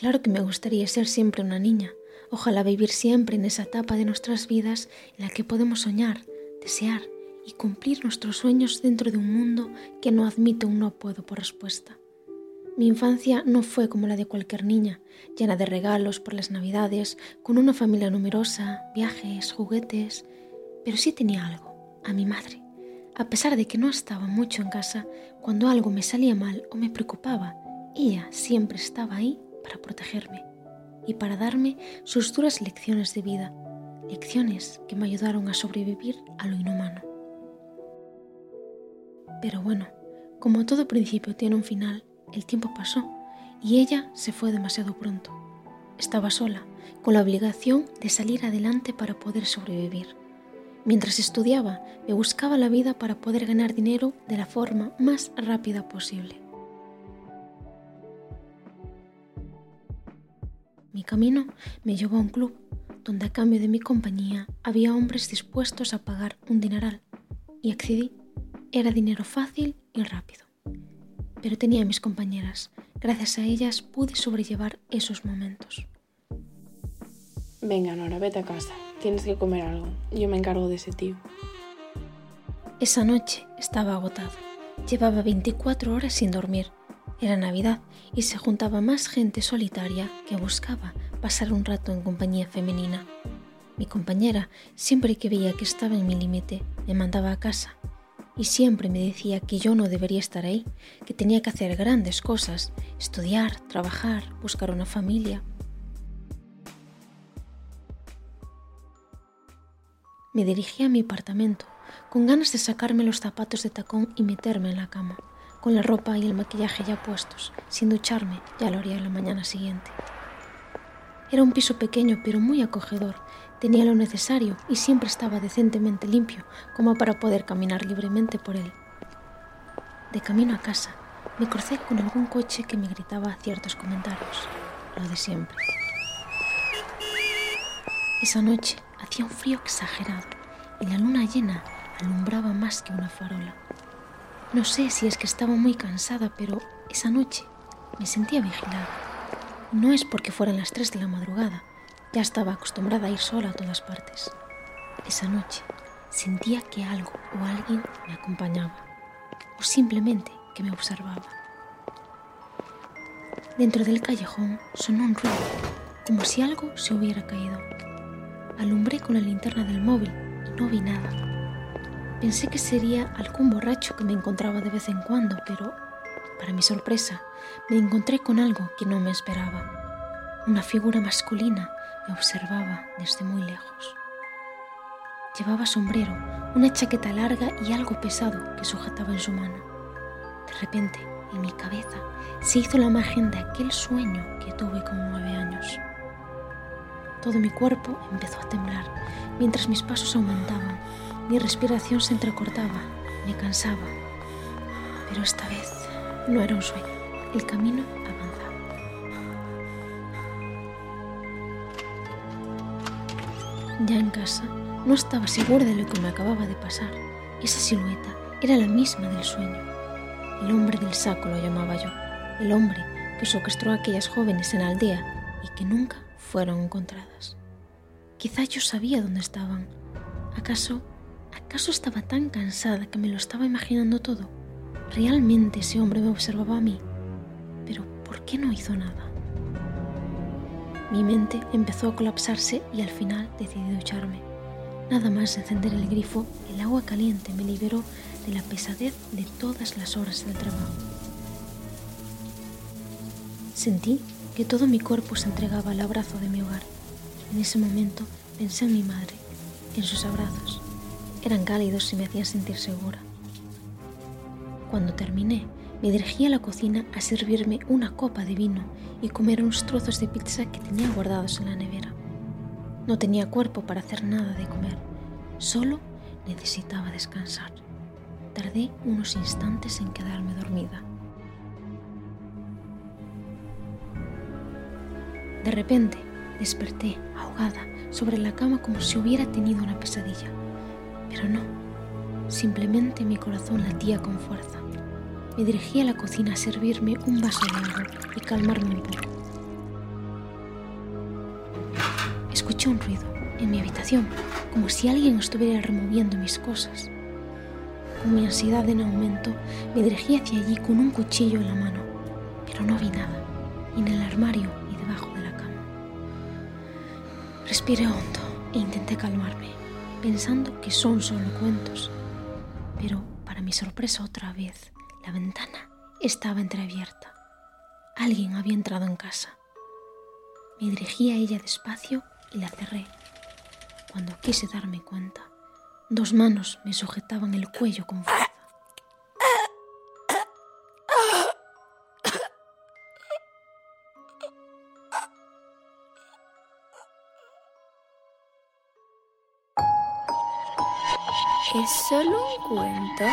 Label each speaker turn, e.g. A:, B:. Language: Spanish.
A: Claro que me gustaría ser siempre una niña. Ojalá vivir siempre en esa etapa de nuestras vidas en la que podemos soñar, desear y cumplir nuestros sueños dentro de un mundo que no admite un no puedo por respuesta. Mi infancia no fue como la de cualquier niña, llena de regalos por las navidades, con una familia numerosa, viajes, juguetes, pero sí tenía algo, a mi madre. A pesar de que no estaba mucho en casa, cuando algo me salía mal o me preocupaba, ella siempre estaba ahí para protegerme y para darme sus duras lecciones de vida, lecciones que me ayudaron a sobrevivir a lo inhumano. Pero bueno, como todo principio tiene un final, el tiempo pasó y ella se fue demasiado pronto. Estaba sola, con la obligación de salir adelante para poder sobrevivir. Mientras estudiaba, me buscaba la vida para poder ganar dinero de la forma más rápida posible. Mi camino me llevó a un club donde a cambio de mi compañía había hombres dispuestos a pagar un dineral y accedí. Era dinero fácil y rápido. Pero tenía a mis compañeras. Gracias a ellas pude sobrellevar esos momentos.
B: Venga, Nora, vete a casa. Tienes que comer algo. Yo me encargo de ese tío.
A: Esa noche estaba agotado. Llevaba 24 horas sin dormir. Era Navidad y se juntaba más gente solitaria que buscaba pasar un rato en compañía femenina. Mi compañera, siempre que veía que estaba en mi límite, me mandaba a casa y siempre me decía que yo no debería estar ahí, que tenía que hacer grandes cosas, estudiar, trabajar, buscar una familia. Me dirigí a mi apartamento, con ganas de sacarme los zapatos de tacón y meterme en la cama, con la ropa y el maquillaje ya puestos, sin ducharme, ya lo haría la mañana siguiente. Era un piso pequeño pero muy acogedor, tenía lo necesario y siempre estaba decentemente limpio como para poder caminar libremente por él. De camino a casa, me crucé con algún coche que me gritaba ciertos comentarios, lo de siempre. Esa noche hacía un frío exagerado y la luna llena alumbraba más que una farola. No sé si es que estaba muy cansada, pero esa noche me sentía vigilada. No es porque fueran las tres de la madrugada, ya estaba acostumbrada a ir sola a todas partes. Esa noche sentía que algo o alguien me acompañaba, o simplemente que me observaba. Dentro del callejón sonó un ruido, como si algo se hubiera caído. Alumbré con la linterna del móvil y no vi nada. Pensé que sería algún borracho que me encontraba de vez en cuando, pero, para mi sorpresa, me encontré con algo que no me esperaba. Una figura masculina me observaba desde muy lejos. Llevaba sombrero, una chaqueta larga y algo pesado que sujetaba en su mano. De repente, en mi cabeza, se hizo la imagen de aquel sueño que tuve con nueve años. Todo mi cuerpo empezó a temblar mientras mis pasos aumentaban, mi respiración se entrecortaba, me cansaba. Pero esta vez no era un sueño, el camino avanzaba. Ya en casa, no estaba segura de lo que me acababa de pasar. Esa silueta era la misma del sueño. El hombre del saco lo llamaba yo, el hombre que secuestró a aquellas jóvenes en la aldea y que nunca fueron encontradas. Quizá yo sabía dónde estaban. ¿Acaso, acaso estaba tan cansada que me lo estaba imaginando todo? ¿Realmente ese hombre me observaba a mí? Pero ¿por qué no hizo nada? Mi mente empezó a colapsarse y al final decidí ducharme. Nada más encender el grifo, el agua caliente me liberó de la pesadez de todas las horas del trabajo. Sentí que todo mi cuerpo se entregaba al abrazo de mi hogar. En ese momento pensé en mi madre, en sus abrazos. Eran cálidos y me hacían sentir segura. Cuando terminé, me dirigí a la cocina a servirme una copa de vino y comer unos trozos de pizza que tenía guardados en la nevera. No tenía cuerpo para hacer nada de comer, solo necesitaba descansar. Tardé unos instantes en quedarme dormida. De repente desperté ahogada sobre la cama como si hubiera tenido una pesadilla. Pero no, simplemente mi corazón latía con fuerza. Me dirigí a la cocina a servirme un vaso de agua y calmarme un poco. Escuché un ruido en mi habitación, como si alguien estuviera removiendo mis cosas. Con mi ansiedad en aumento, me dirigí hacia allí con un cuchillo en la mano, pero no vi nada, ni en el armario ni debajo de la cama. Respiré hondo e intenté calmarme, pensando que son solo cuentos. Pero, para mi sorpresa otra vez, la ventana estaba entreabierta. Alguien había entrado en casa. Me dirigí a ella despacio y la cerré. Cuando quise darme cuenta, dos manos me sujetaban el cuello con fuerza.
C: ¿Es solo un cuento?